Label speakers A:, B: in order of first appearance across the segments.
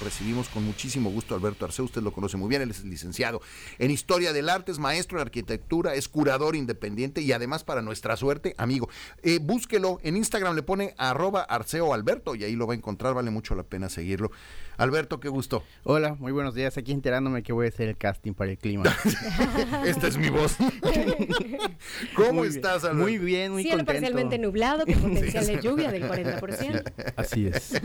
A: recibimos con muchísimo gusto a Alberto Arceo, usted lo conoce muy bien, él es licenciado en Historia del Arte, es maestro en Arquitectura, es curador independiente y además para nuestra suerte, amigo. Eh, búsquelo, en Instagram le pone arroba Arceo Alberto y ahí lo va a encontrar, vale mucho la pena seguirlo. Alberto, qué gusto.
B: Hola, muy buenos días, aquí enterándome que voy a hacer el casting para el clima.
A: Esta es mi voz. ¿Cómo
B: Muy
A: estás, Alberto?
B: Muy bien, muy
C: Cielo
B: contento.
C: parcialmente nublado con potencial de lluvia del 40%.
B: Así es.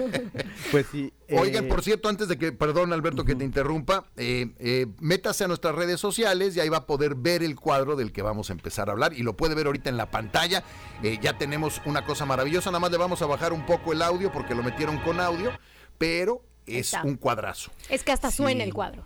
B: Pues sí.
A: Oigan,
B: eh,
A: por cierto, antes de que, perdón Alberto que te interrumpa, eh, eh, métase a nuestras redes sociales y ahí va a poder ver el cuadro del que vamos a empezar a hablar y lo puede ver ahorita en la pantalla. Eh, ya tenemos una cosa maravillosa, nada más le vamos a bajar un poco el audio porque lo metieron con audio, pero es
C: está.
A: un cuadrazo.
C: Es que hasta suena
B: Sí.
C: el cuadro.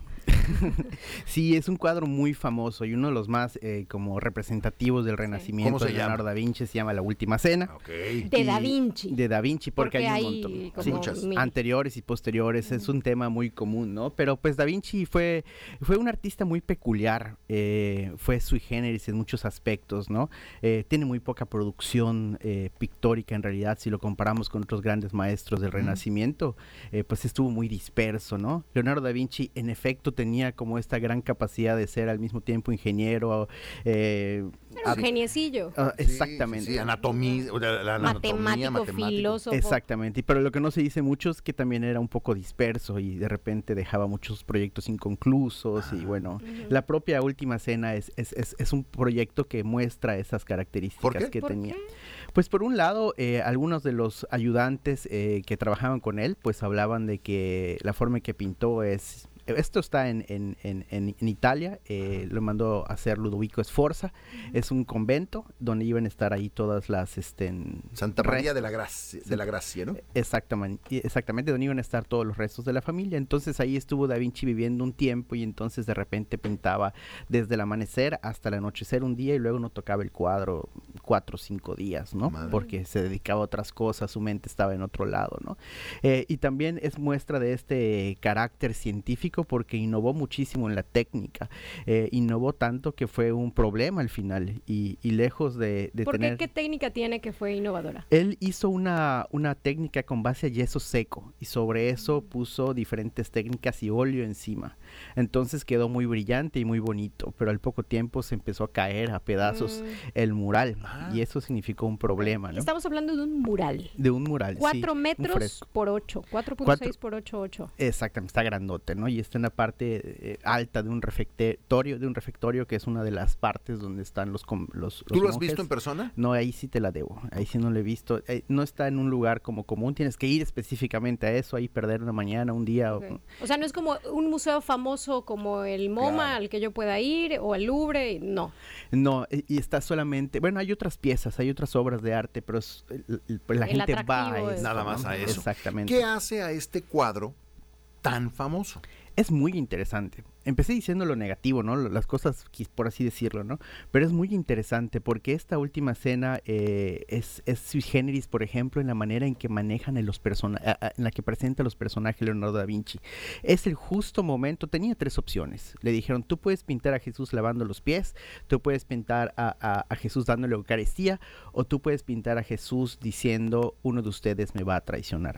B: Sí, es un cuadro muy famoso y uno de los más eh, como representativos del Renacimiento
A: ¿Cómo se
B: de Leonardo da Vinci se llama La Última Cena.
A: Ok.
C: De Da Vinci.
B: De Da Vinci, porque,
C: Porque
B: hay un
C: hay
B: montón.
C: como
B: Sí,
A: Muchas.
B: anteriores y posteriores, es un tema muy común, ¿no? Pero pues Da Vinci fue, fue un artista muy peculiar, eh, fue sui generis en muchos aspectos, ¿no? Eh, tiene muy poca producción eh, pictórica en realidad, si lo comparamos con otros grandes maestros del Renacimiento, eh, pues estuvo muy disperso, ¿no? Leonardo da Vinci en efecto tenía como esta gran capacidad de ser al mismo tiempo ingeniero, eh,
C: Era un geniecillo.
B: ah,
A: Sí,
B: exactamente.
A: Sí, sí, anatomía, la anatomía,
C: Matemático,
A: matemático.
C: filósofo.
B: Exactamente, y- pero lo que no se dice mucho es que también era un poco disperso y de repente dejaba muchos proyectos inconclusos y bueno, la propia Última Cena es, es, es, es un proyecto que muestra esas características que
C: ¿Por
B: tenía.
C: qué?
B: Pues por un lado, eh, algunos de los ayudantes eh, que trabajaban con él, pues hablaban de que la forma en que pintó es... Esto está en, en, en, en- Italia, eh, lo mandó a hacer Ludovico Sforza, es un convento donde iban a estar ahí todas las... Este, en-
A: Santa María de la Gracia, de la Gracia, ¿no?
B: Exactamente, exactamente, donde iban a estar todos los restos de la familia. Entonces ahí estuvo Da Vinci viviendo un tiempo y entonces de repente pintaba desde el amanecer hasta el anochecer un día y luego no tocaba el cuadro cuatro o cinco días, ¿no?
A: Madre.
B: Porque se dedicaba a otras cosas, su mente estaba en otro lado, ¿no? Eh, y también es muestra de este carácter científico porque innovó muchísimo en la técnica, eh, innovó tanto que fue un problema al final y, y lejos de, de
C: ¿Por qué?
B: tener...
C: ¿Qué técnica tiene que fue innovadora?
B: Él hizo una, una técnica con base a yeso seco y sobre eso puso diferentes técnicas y óleo encima. Entonces quedó muy brillante y muy bonito, pero al poco tiempo se empezó a caer a pedazos
C: Mm.
B: el mural
A: Ah.
B: y eso significó un problema, ¿no?
C: Estamos hablando de un mural.
B: De un mural. sí,
C: Cuatro
B: un
C: metros por ocho. 4.6
B: Cuatro-
C: por 8, 8.
B: Exactamente, está grandote, ¿no? Y está en la parte eh, alta de un refectorio, de un refectorio que es una de las partes donde están los com- los,
A: ¿Tú
B: los
A: lo has visto en persona?
B: No, ahí sí te la debo. Ahí sí no lo he visto. Eh, no está en un lugar como común. Tienes que ir específicamente a eso, ahí perder una mañana, un día. o-.
C: O sea, no es como un museo famoso como el MoMA
A: Claro.
C: al que yo pueda ir o el Louvre. No.
B: No, y está solamente. Bueno, hay otras piezas, hay otras obras de arte, pero es- el- el- la
C: El
B: gente va a eso.
C: es-
A: Nada más
B: ¿no?
A: a eso.
B: Exactamente.
A: ¿Qué hace a este cuadro tan famoso?
B: Es muy interesante. Empecé diciendo lo negativo, ¿no? Las cosas, por así decirlo, ¿no? Pero es muy interesante porque esta última escena eh, es, es sui generis, por ejemplo, en la manera en que manejan en los personajes, en la que presenta a los personajes Leonardo da Vinci. Es el justo momento, tenía tres opciones. Le dijeron, tú puedes pintar a Jesús lavando los pies, tú puedes pintar a, a- a Jesús dándole Eucaristía, o tú puedes pintar a Jesús diciendo, uno de ustedes me va a traicionar.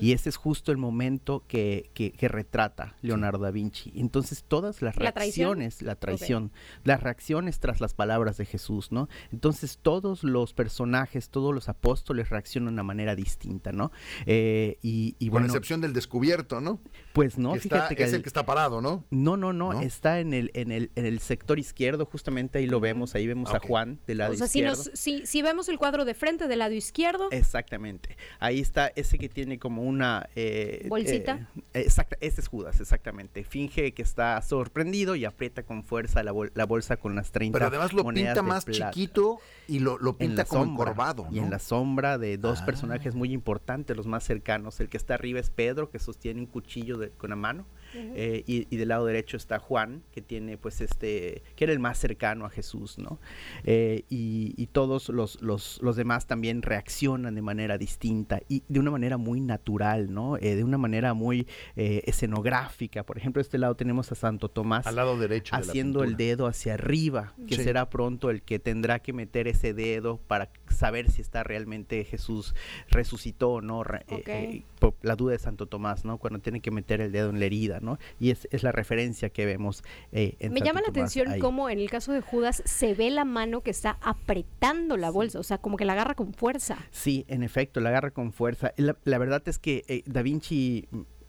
B: Y ese es justo el momento que, que- que retrata Leonardo da Vinci. Entonces todas las
C: ¿La traición?
B: reacciones, la traición, las reacciones tras las palabras de Jesús, ¿no? Entonces todos los personajes, todos los apóstoles reaccionan de una manera distinta, ¿no? Eh, y, y
A: Con
B: bueno,
A: excepción del descubierto, ¿no?
B: pues no,
A: Que está-
B: fíjate que
A: es el
B: el-
A: que está parado, ¿no?
B: no, no, no,
A: ¿No?
B: está en el, en el, en el sector izquierdo, justamente ahí lo vemos, ahí vemos a Juan del lado
C: O sea, si,
B: izquierdo.
C: nos, si, si vemos el cuadro de frente del lado izquierdo,
B: Exactamente. Ahí está ese que tiene como una... eh,
C: ¿Bolsita?
B: eh, exacta, ese es Judas, exactamente. Finge que está sorprendido y aprieta con fuerza la, bol- la bolsa con las 30
A: Pero además lo
B: monedas
A: pinta más
B: plata.
A: chiquito y lo, pinta como
B: sombra,
A: encorvado,
B: Y en la sombra de dos
A: Ah.
B: personajes muy importantes, los más cercanos. El que está arriba es Pedro, que sostiene un cuchillo de- con la mano. Eh, y, y del lado derecho está Juan, que tiene pues este, que era el más cercano a Jesús, ¿no? Eh, y, y todos los, los, los demás también reaccionan de manera distinta y de una manera muy natural, ¿no? Eh, de una manera muy eh, escenográfica. Por ejemplo, de este lado tenemos a Santo Tomás.
A: Al lado derecho.
B: Haciendo el dedo hacia arriba, que será pronto el que tendrá que meter ese dedo para saber si está realmente Jesús resucitó o no. Eh, eh, la duda de Santo Tomás, ¿no? Cuando tiene que meter el dedo en la herida, ¿no? Y es, la referencia que vemos eh, en
C: Me llama la atención cómo en el caso de Judas se ve la mano que está apretando la bolsa, o sea, como que la agarra con fuerza.
B: Sí, en efecto, la agarra con fuerza. La, la verdad es que Da Vinci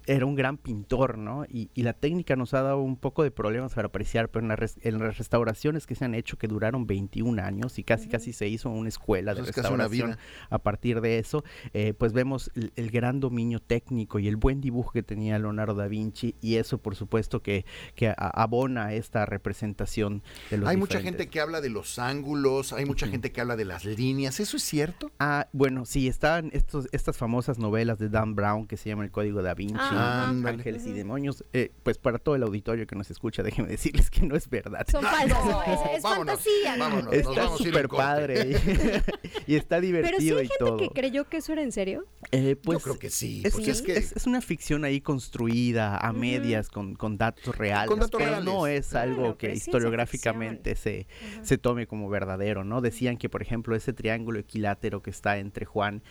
B: era un gran pintor, ¿no? Y, la técnica nos ha dado un poco de problemas para apreciar, pero en, las restauraciones que se han hecho, que duraron 21 años y casi casi se hizo una escuela de restauración a partir de eso, eh, pues vemos el, gran dominio técnico y el buen dibujo que tenía Leonardo da Vinci y eso por supuesto que, que abona esta representación de los
A: Hay mucha gente que habla de los ángulos, hay mucha gente que habla de las líneas, ¿eso es cierto?
B: Ah, bueno, sí, están estos, estas famosas novelas de Dan Brown que se llama El Código da Vinci. Ah, ángeles y demonios. Eh, pues para todo el auditorio que nos escucha, déjenme decirles que no es verdad.
C: Son falsas, es, fantasía.
B: está súper padre y, está divertido
C: Pero
B: sí hay
C: gente que creyó que eso era en serio.
A: Eh, pues, Yo creo que sí.
B: Es, es, una ficción ahí construida a medias con, con, datos reales. pero no es algo que historiográficamente se, se tome como verdadero, ¿no? Decían que, por ejemplo, ese triángulo equilátero que está entre Juan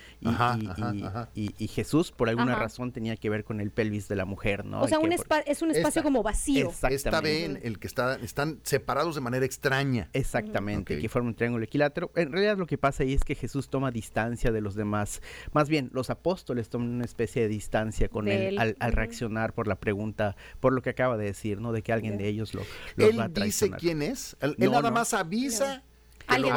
B: y, y Jesús, por alguna razón tenía que ver con el pelvis de la mujer, ¿no?
C: O sea, un es un espacio como vacío.
A: Esta ven el que está, están separados de manera extraña.
B: Exactamente, que forma un triángulo equilátero. En realidad lo que pasa ahí es que Jesús toma distancia de los demás. Más bien, los apóstoles toman una especie de distancia con él, al, reaccionar por la pregunta, por lo que acaba de decir, ¿no? De que alguien de ellos lo,
A: él va a dice quién es. Él, nada más avisa que lo,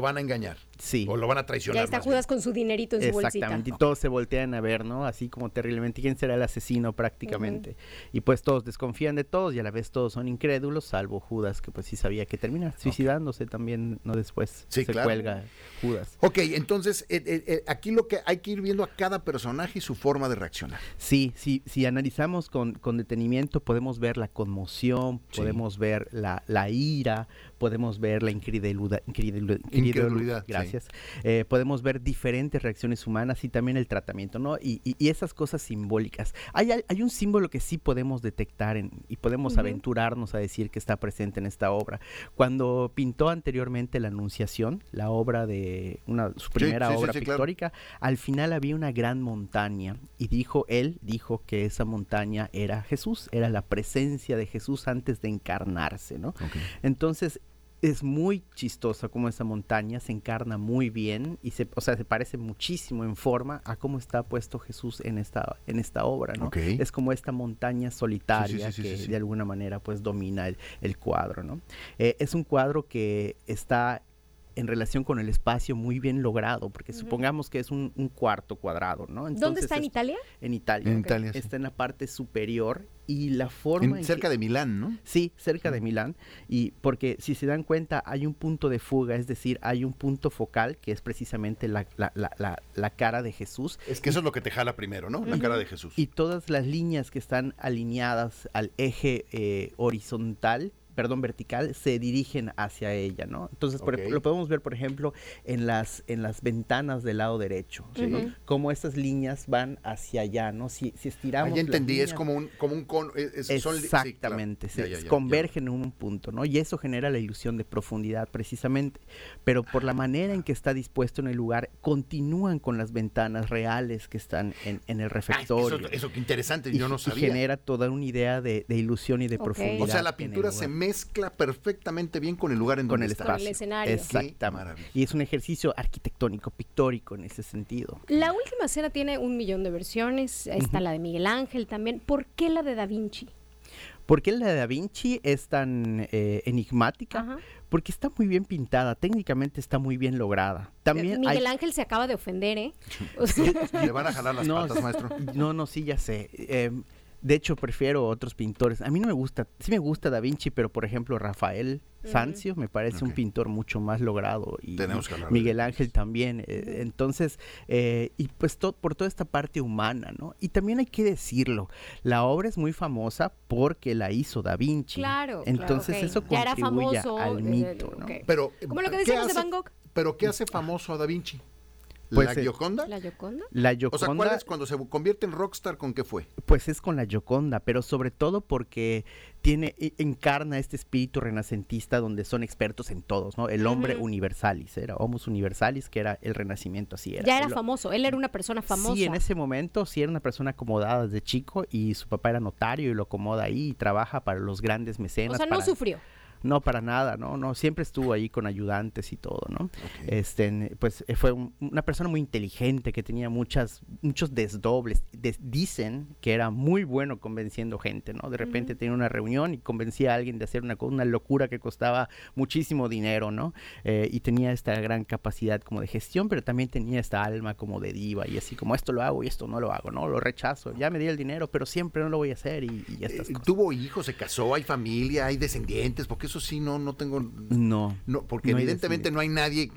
A: van a, engañar. Sí. O lo van a traicionar.
C: Ya está Judas con su dinerito en su bolsita.
B: Exactamente. Y todos se voltean a ver, ¿no? Así como terriblemente. ¿Quién será el asesino prácticamente? Y pues todos desconfían de todos y a la vez todos son incrédulos, salvo Judas, que pues sí sabía que termina suicidándose también, ¿no? Después se cuelga Judas.
A: Ok, entonces eh, eh, eh, aquí lo que hay que ir viendo a cada personaje y su forma de reaccionar.
B: Sí, sí, si analizamos con, con detenimiento podemos ver la conmoción, podemos ver la, la ira, podemos ver la incredulidad. incredulidad, gracias. Eh, podemos ver diferentes reacciones humanas y también el tratamiento, ¿no? Y, esas cosas simbólicas. Hay, hay, un símbolo que sí podemos detectar y podemos aventurarnos a decir que está presente en esta obra. Cuando pintó anteriormente la Anunciación, la obra de una, su primera obra pictórica, al final había una gran montaña y dijo, él dijo que esa montaña era Jesús, era la presencia de Jesús antes de encarnarse, ¿no? Entonces, es muy chistosa como esa montaña se encarna muy bien y se, o sea, se parece muchísimo en forma a cómo está puesto Jesús en esta, en esta obra, ¿no? Es como esta montaña solitaria que de alguna manera pues domina el, cuadro, ¿no? Eh, es un cuadro que está en relación con el espacio muy bien logrado, porque supongamos que es un, cuarto cuadrado, ¿no?
C: ¿Dónde está en Italia?
B: En Italia.
A: En Italia
B: Está en la parte superior y la forma...
A: cerca de Milán, ¿no?
B: Sí, cerca de Milán. Y porque si se dan cuenta, hay un punto de fuga, es decir, hay un punto focal que es precisamente la, la, la, la cara de Jesús.
A: Es que eso es lo que te jala primero, ¿no? La cara de Jesús.
B: Y todas las líneas que están alineadas al eje eh, horizontal perdón, vertical, se dirigen hacia ella, ¿no? Entonces, lo podemos ver, por ejemplo, en las, en las ventanas del lado derecho, ¿sí? Como estas líneas van hacia allá, ¿no? Si, si estiramos...
A: Ah, ya entendí, es como un, como un
B: exactamente, se convergen en un punto, ¿no? Y eso genera la ilusión de profundidad, precisamente. Pero por la manera en que está dispuesto en el lugar, continúan con las ventanas reales que están en, en el refectorio.
A: eso, eso, que interesante, yo no sabía.
B: Y genera toda una idea de, ilusión y de profundidad. O
A: sea, la pintura se mezcla perfectamente bien con el lugar en
B: con
A: donde
B: el
A: está.
C: el escenario.
B: Exactamente. Y es un ejercicio arquitectónico, pictórico en ese sentido.
C: La última cena tiene un millón de versiones. Está la de Miguel Ángel también. ¿Por qué la de Da Vinci?
B: ¿Por qué la de Da Vinci es tan eh, enigmática? Porque está muy bien pintada, técnicamente está muy bien lograda. También
C: Miguel Ángel se acaba de ofender, ¿eh?
A: Le van a jalar las patas, maestro.
B: No, no, sí, ya sé. Eh, de hecho, prefiero otros pintores. A mí no me gusta, sí me gusta Da Vinci, pero por ejemplo Rafael Sanzio me parece un pintor mucho más logrado y Miguel Ángel también. Eh, entonces, eh, y pues por toda esta parte humana, ¿no? Y también hay que decirlo, la obra es muy famosa porque la hizo Da Vinci.
C: Claro.
B: Entonces eso contribuye al eh, mito, ¿no?
A: Pero,
C: Como lo que decíamos de Van Gogh.
A: Pero ¿qué hace famoso a Da Vinci?
B: Pues,
A: ¿La Gioconda?
C: ¿La Yoconda?
B: La
A: O sea, ¿cuál
B: Gioconda,
A: es cuando se convierte en rockstar con qué fue?
B: pues es con la Gioconda, pero sobre todo porque tiene, e- encarna este espíritu renacentista donde son expertos en todos, ¿no? El hombre universalis, era Homus universalis, que era el renacimiento, así era.
C: Ya era
B: Él-
C: famoso, él era una persona famosa.
B: Sí, en ese momento sí era una persona acomodada desde chico y su papá era notario y lo acomoda ahí y trabaja para los grandes
C: o
B: mecenas.
C: sea, no
B: para-
C: sufrió.
B: No, para nada, no, no, siempre estuvo ahí con ayudantes y todo, ¿no? Este, pues eh, fue un- una persona muy inteligente que tenía muchas, muchos desdobles. Des- dicen que era muy bueno convenciendo gente, ¿no? De repente tenía una reunión y convencía a alguien de hacer una, una locura que costaba muchísimo dinero, ¿no? Eh, y tenía esta gran capacidad como de gestión, pero también tenía esta alma como de diva y así como esto lo hago y esto no lo hago, ¿no? Lo rechazo, ya me di el dinero, pero siempre no lo voy a hacer y, y estas
A: Eh,
B: cosas.
A: ¿Tuvo hijos, se casó, hay familia, hay descendientes? Porque eso sí no, no tengo...
B: No.
A: No, porque
B: No hay
A: evidentemente no hay nadie,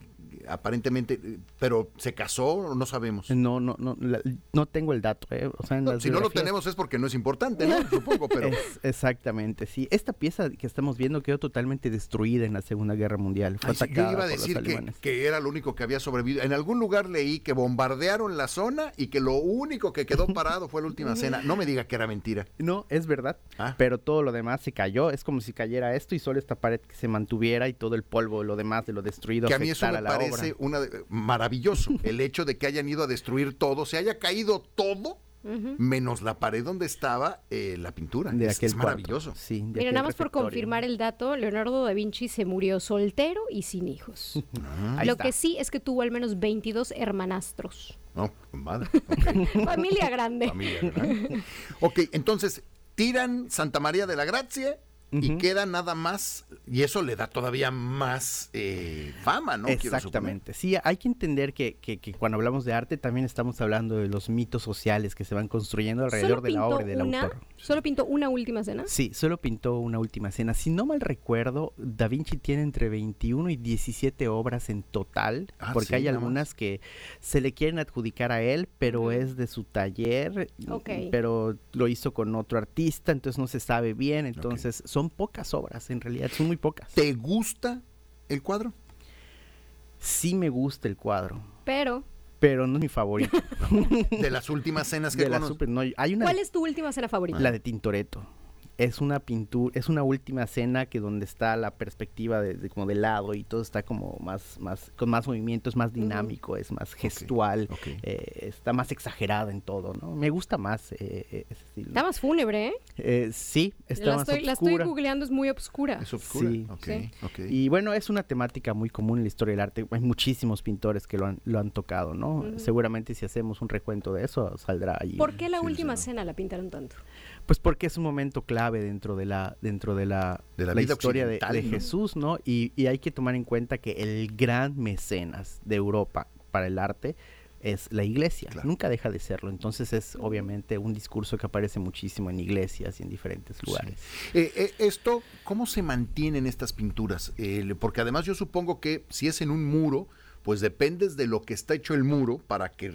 A: aparentemente, eh, pero ¿se casó? No sabemos.
B: No, no, no, la- no tengo el dato, ¿eh? O sea, en
A: No,
B: las
A: si no lo tenemos es porque no es importante, ¿no? Supongo, pero...
B: Es- exactamente, sí. Esta pieza que estamos viendo quedó totalmente destruida en la Segunda Guerra Mundial. Fue
A: Ay,
B: atacada
A: yo iba a decir que, que era lo único que había sobrevivido. En algún lugar leí que bombardearon la zona y que lo único que quedó parado fue la última cena. No me diga que era mentira.
B: No, es verdad,
A: Ah.
B: pero todo lo demás se cayó. Es como si cayera esto y solo esta pared que se mantuviera y todo el polvo, lo demás de lo destruido
A: Que a mí eso me
B: la
A: parece una de- maravilloso. El hecho de que hayan ido a destruir todo, se haya caído todo, menos la pared donde estaba eh, la pintura.
B: De
A: es,
B: aquel
A: es
B: cuarto.
A: maravilloso.
B: Sí, de
C: Mira,
B: aquel
C: nada más por confirmar el dato, Leonardo da Vinci se murió soltero y sin hijos.
B: Ahí
C: Lo que sí es que tuvo al menos 22 hermanastros.
A: No, madre.
C: Familia grande.
A: Familia, ¿verdad? ok, entonces tiran Santa María de la Gracia y queda nada más, y eso le da todavía más eh, fama, ¿no?
B: Exactamente. Sí, hay que entender que, que- que cuando hablamos de arte también estamos hablando de los mitos sociales que se van construyendo alrededor de la obra y del
C: una,
B: autor.
C: solo pintó una última cena.
B: Sí, solo pintó una última cena. Si no mal recuerdo, Da Vinci tiene entre 21 y 17 obras en total,
A: Ah,
B: porque
A: sí,
B: hay algunas que se le quieren adjudicar a él, pero es de su taller, pero lo hizo con otro artista, entonces no se sabe bien, entonces son pocas obras, en realidad son muy pocas.
A: ¿Te gusta el cuadro?
B: Sí me gusta el cuadro,
C: Pero,
B: pero no es mi favorito.
A: De las últimas cenas que
B: De la
A: conoces.
B: super- no, hay una
C: ¿cuál es tu última cena favorita?
B: La de Tintoretto. Es una pintura, es una última cena que donde está la perspectiva de, de como de lado y todo está como más, más, con más movimiento, es más dinámico, es más gestual, eh, está más exagerada en todo, ¿no? Me gusta más eh, eh, ese estilo.
C: Está más fúnebre, ¿eh?
B: Eh, sí, está
C: La
B: más
C: estoy, la estoy googleando, es muy obscura.
A: Es oscura.
B: Sí. Y bueno, es una temática muy común en la historia del arte. Hay muchísimos pintores que lo han, lo han tocado, ¿no? Seguramente si hacemos un recuento de eso, saldrá ahí.
C: ¿Por qué la
A: Sí,
C: última
A: sí,
C: cena la pintaron tanto?
B: Pues porque es un momento clave dentro de la, dentro de la,
A: De la
B: historia de,
A: occidental,
B: de
A: ¿no?
B: Jesús, ¿no? Y, y hay que tomar en cuenta que el gran mecenas de Europa para el arte es la iglesia.
A: Claro.
B: Nunca deja de serlo. Entonces es obviamente un discurso que aparece muchísimo en iglesias y en diferentes lugares.
A: Eh, eh, esto, ¿cómo se mantienen estas pinturas? Eh, porque además yo supongo que si es en un muro, pues dependes de lo que está hecho el muro para que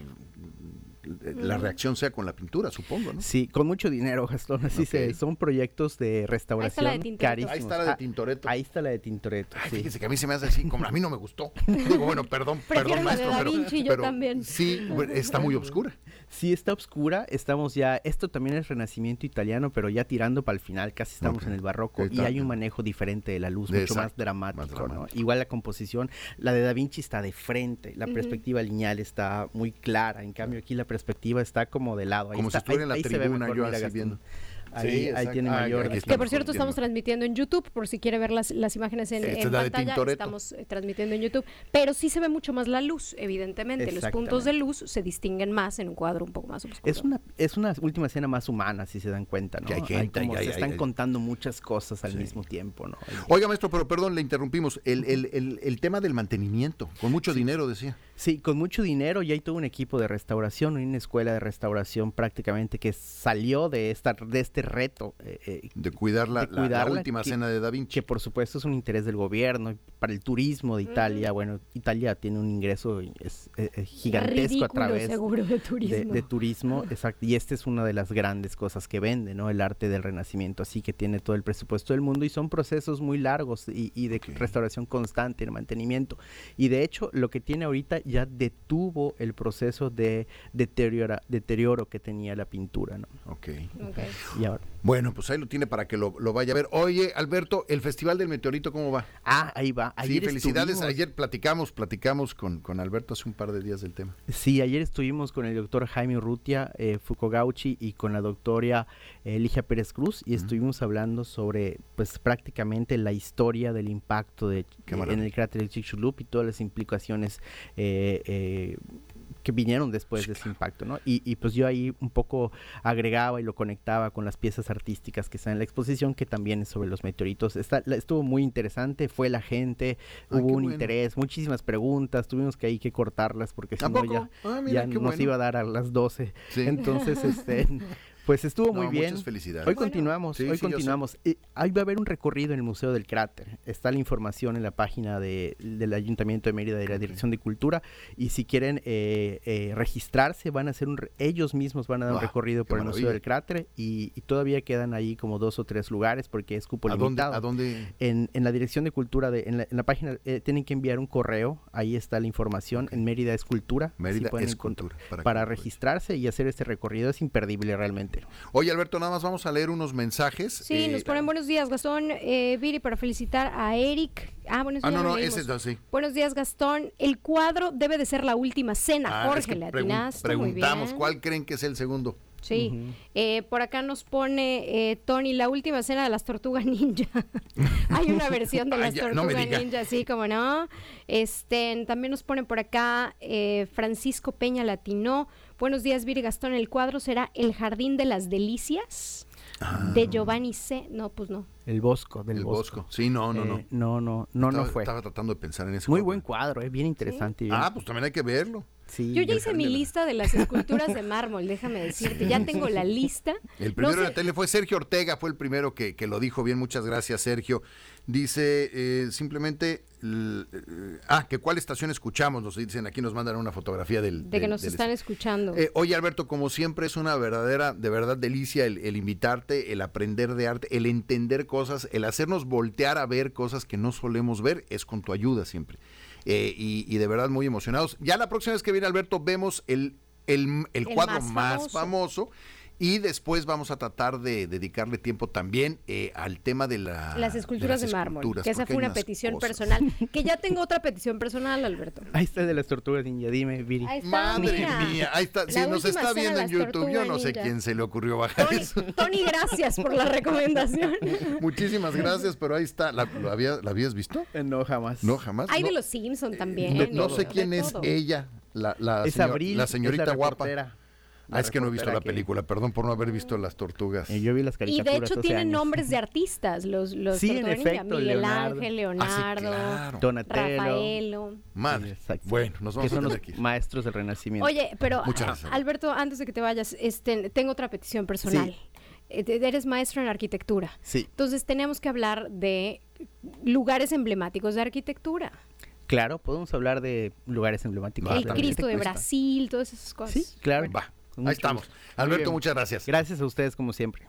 A: la reacción sea con la pintura, supongo, ¿no?
B: Sí, con mucho dinero, Gastón. Así se, son proyectos de restauración
C: la de Tintoretto.
B: carísimos.
A: Ahí está la de
B: Ah,
A: Tintoretto.
B: Ahí está la de Tintoretto.
A: Ay,
B: sí.
A: fíjese que a mí se me hace así, como a mí no me gustó. Digo, bueno, perdón,
C: Prefiero
A: perdón,
C: la de
A: maestro, pero,
C: Vinci, yo
A: pero
C: también.
A: sí, está muy oscura.
B: Sí, está oscura. Estamos ya. Esto también es renacimiento italiano, pero ya tirando para el final, casi estamos
A: Ok.
B: en el barroco. Y
A: Está-
B: hay un manejo diferente de la luz,
A: De-
B: mucho más dramático,
A: más
B: ¿no? Igual la composición. La de Da Vinci está de frente, la perspectiva lineal está muy clara. En cambio, aquí la perspectiva está como de lado. Ahí
A: Como si
B: está-
A: estuviera
B: ahí-
A: en la tribuna, yo
B: mira,
A: así viendo.
B: Ahí,
A: Sí,
B: ahí
A: exacto.
B: tiene
A: Ah,
B: mayor.
A: aquí
C: Que
A: Estamos
C: por cierto estamos transmitiendo en YouTube, por si quiere ver las, las imágenes en, en
A: es
C: pantalla, estamos eh, transmitiendo en YouTube. Pero sí se ve mucho más la luz, evidentemente. Los puntos de luz se distinguen más en un cuadro un poco más oscuro.
B: Es una, es una última escena más humana, si se dan cuenta, ¿no?
A: Que hay gente,
B: como
A: hay- hay-
B: se están
A: hay-
B: contando muchas cosas al
A: Sí.
B: mismo tiempo, ¿no?
A: Oiga, maestro, pero perdón, le interrumpimos. El, el- el- el tema del mantenimiento, con mucho dinero, decía.
B: Sí, con mucho dinero y hay todo un equipo de restauración, una escuela de restauración prácticamente que salió de esta de este reto eh, eh,
A: de cuidar la,
B: de
A: la- la
B: cuidarla,
A: última
B: que-
A: cena de Da Vinci.
B: que por supuesto es un interés del gobierno para el turismo de Italia. Bueno, Italia tiene un ingreso es- eh, gigantesco
C: Ridículo
B: a través
C: seguro de turismo.
B: de turismo, exacto. Y esta es una de las grandes cosas que vende, ¿no? El arte del renacimiento, así que tiene todo el presupuesto del mundo y son procesos muy largos y, y de restauración constante, de mantenimiento. Y de hecho, lo que tiene ahorita ya detuvo el proceso de deteriora- deterioro que tenía la pintura, ¿no?
A: Ok.
C: Ok.
B: Y
A: Bueno, pues ahí lo tiene para que lo, lo vaya a ver. Oye, Alberto, el Festival del Meteorito, ¿cómo va?
B: ah, ahí va.
A: sí,
B: Ayer
A: felicidades.
B: estuvimos-
A: Ayer platicamos, platicamos con, con Alberto hace un par de días del tema.
B: Sí, ayer estuvimos con el doctor Jaime Urrutia eh, Fukogauchi y con la doctora eh, Ligia Pérez Cruz y estuvimos hablando sobre pues prácticamente la historia del impacto de, eh, en el cráter de Chicxulub y todas las implicaciones eh, eh, que vinieron después de ese impacto, ¿no? Y, y, pues yo ahí un poco agregaba y lo conectaba con las piezas artísticas que están en la exposición, que también es sobre los meteoritos. Está, la- estuvo muy interesante, fue la gente,
A: Ay,
B: hubo un
A: bueno.
B: interés, muchísimas preguntas, tuvimos que ahí que cortarlas porque si
A: ¿A
B: no ya,
A: Ah, mira,
B: ya nos
A: bueno.
B: iba a dar a las 12.
A: Sí.
B: Entonces, este, pues estuvo
A: No,
B: muy bien.
A: Muchas felicidades.
B: Hoy continuamos,
A: Sí,
B: hoy
A: sí,
B: continuamos. Eh, ahí va a haber un recorrido en el Museo del Cráter. Está la información en la página de- del Ayuntamiento de Mérida de la. Dirección de Cultura. Y si quieren eh, eh, registrarse, van a hacer un, ellos mismos van a dar un recorrido por el Museo del Cráter y, y todavía quedan ahí como dos o tres lugares porque es cupo
A: ¿A dónde,
B: limitado.
A: ¿A dónde?
B: En, en la dirección de cultura, de, en, la, en la página, eh, tienen que enviar un correo, ahí está la información, en Mérida es Cultura.
A: Mérida es Cultura, para
B: registrarse y hacer este recorrido es imperdible realmente.
A: Oye, Alberto, nada más vamos a leer unos mensajes.
C: Sí,
A: Eh,
C: nos ponen buenos días, Gastón, eh, Viri, para felicitar a Eric. Ah, bueno, eso
A: Ah, no,
C: lo
A: no, ese es así.
C: Buenos días, Gastón. El cuadro debe de ser la última cena.
A: Ah, es
C: Jorge,
A: que
C: le
A: pregun-
C: atinaste, muy
A: preguntamos
C: bien.
A: cuál creen que es el segundo.
C: Sí. Eh, por acá nos pone eh, Tony, la última cena de las tortugas ninja. Hay una versión de
A: Ah,
C: las
A: no
C: tortugas ninja, sí, como no. Este, también nos pone por acá eh, Francisco Peña Latino. Buenos días, Viri Gastón. El cuadro será El Jardín de las Delicias de Giovanni C. No, pues no.
B: El Bosco, del
A: el
B: Bosco.
A: Bosco. Sí, no, no, no.
B: Eh, no, no, no,
A: estaba,
B: no fue.
A: Estaba tratando de pensar en ese
B: Muy
A: cuadro.
B: buen cuadro, eh, bien interesante. bien-
A: Ah, pues también hay que verlo.
B: sí,
C: Yo ya hice mi
A: de la-
C: lista de las esculturas de mármol, déjame decirte. Ya tengo la lista.
A: El
C: No
A: primero
C: sé-
A: de la tele fue Sergio Ortega, fue el primero que, que lo dijo bien. Muchas gracias, Sergio. Dice eh, simplemente, ah, que cuál estación escuchamos, nos dicen aquí, nos mandan una fotografía del...
C: De que
A: del-
C: nos
A: del-
C: están escuchando.
A: Eh, oye Alberto, como siempre es una verdadera, de verdad delicia el, el invitarte, el aprender de arte, el entender cosas, el hacernos voltear a ver cosas que no solemos ver, es con tu ayuda siempre. Eh, y, y de verdad muy emocionados. Ya la próxima vez que viene Alberto vemos el, el, el cuadro
C: más
A: más,
C: famoso.
A: Y después vamos a tratar de dedicarle tiempo también eh, al tema de, la,
C: las esculturas de,
A: las
C: mármol.
A: esculturas,
C: Que esa fue una petición
A: cosas.
C: personal. Que ya tengo otra petición personal, Alberto.
B: Ahí está de las tortugas ninja, dime, Viri.
C: Ahí está,
A: Madre
C: mira.
A: mía, ahí está.
C: La
A: Si nos está viendo en YouTube, yo no sé
C: ninja.
A: quién se le ocurrió bajar
C: Tony,
A: eso.
C: Tony, gracias por la recomendación.
A: Muchísimas gracias, pero ahí está. ¿La, lo había- ¿la habías visto?
B: Eh, No, jamás.
A: No, jamás.
C: Hay
A: no,
C: de los Simpson también.
A: no, no
C: de-
A: sé quién es ella, la, la,
B: Es
A: señor-
B: Abril,
A: la
B: es
A: señorita guapa. Ah, es que no he visto la
B: que-
A: película, perdón por no haber visto las tortugas.
B: Eh, yo vi las
C: Y
B: caricaturas
C: de hecho tienen
B: años.
C: nombres de artistas, los, los
B: Sí, en
C: Tortugas Ninja.
B: efecto,
C: Miguel
B: Leonardo.
C: Ángel,
A: Ah, sí,
C: Leonardo,
A: claro.
B: Donatello.
C: Rafaelo.
A: Madre.
B: Sí, exacto.
A: Bueno, nos vamos a
B: son los
A: ir.
B: maestros del renacimiento.
C: Oye, pero
A: Muchas
C: a-
A: gracias.
C: Alberto, antes de que te vayas, este, tengo otra petición personal. Eh, te- Eres maestro en arquitectura.
B: Sí,
C: Entonces tenemos que hablar de lugares emblemáticos de arquitectura.
B: claro, podemos hablar de lugares emblemáticos.
A: Va,
C: el Cristo de. Brasil, todas esas cosas.
B: Sí, claro.
A: Va, ahí estamos. Alberto, muchas gracias.
B: Gracias a ustedes como siempre.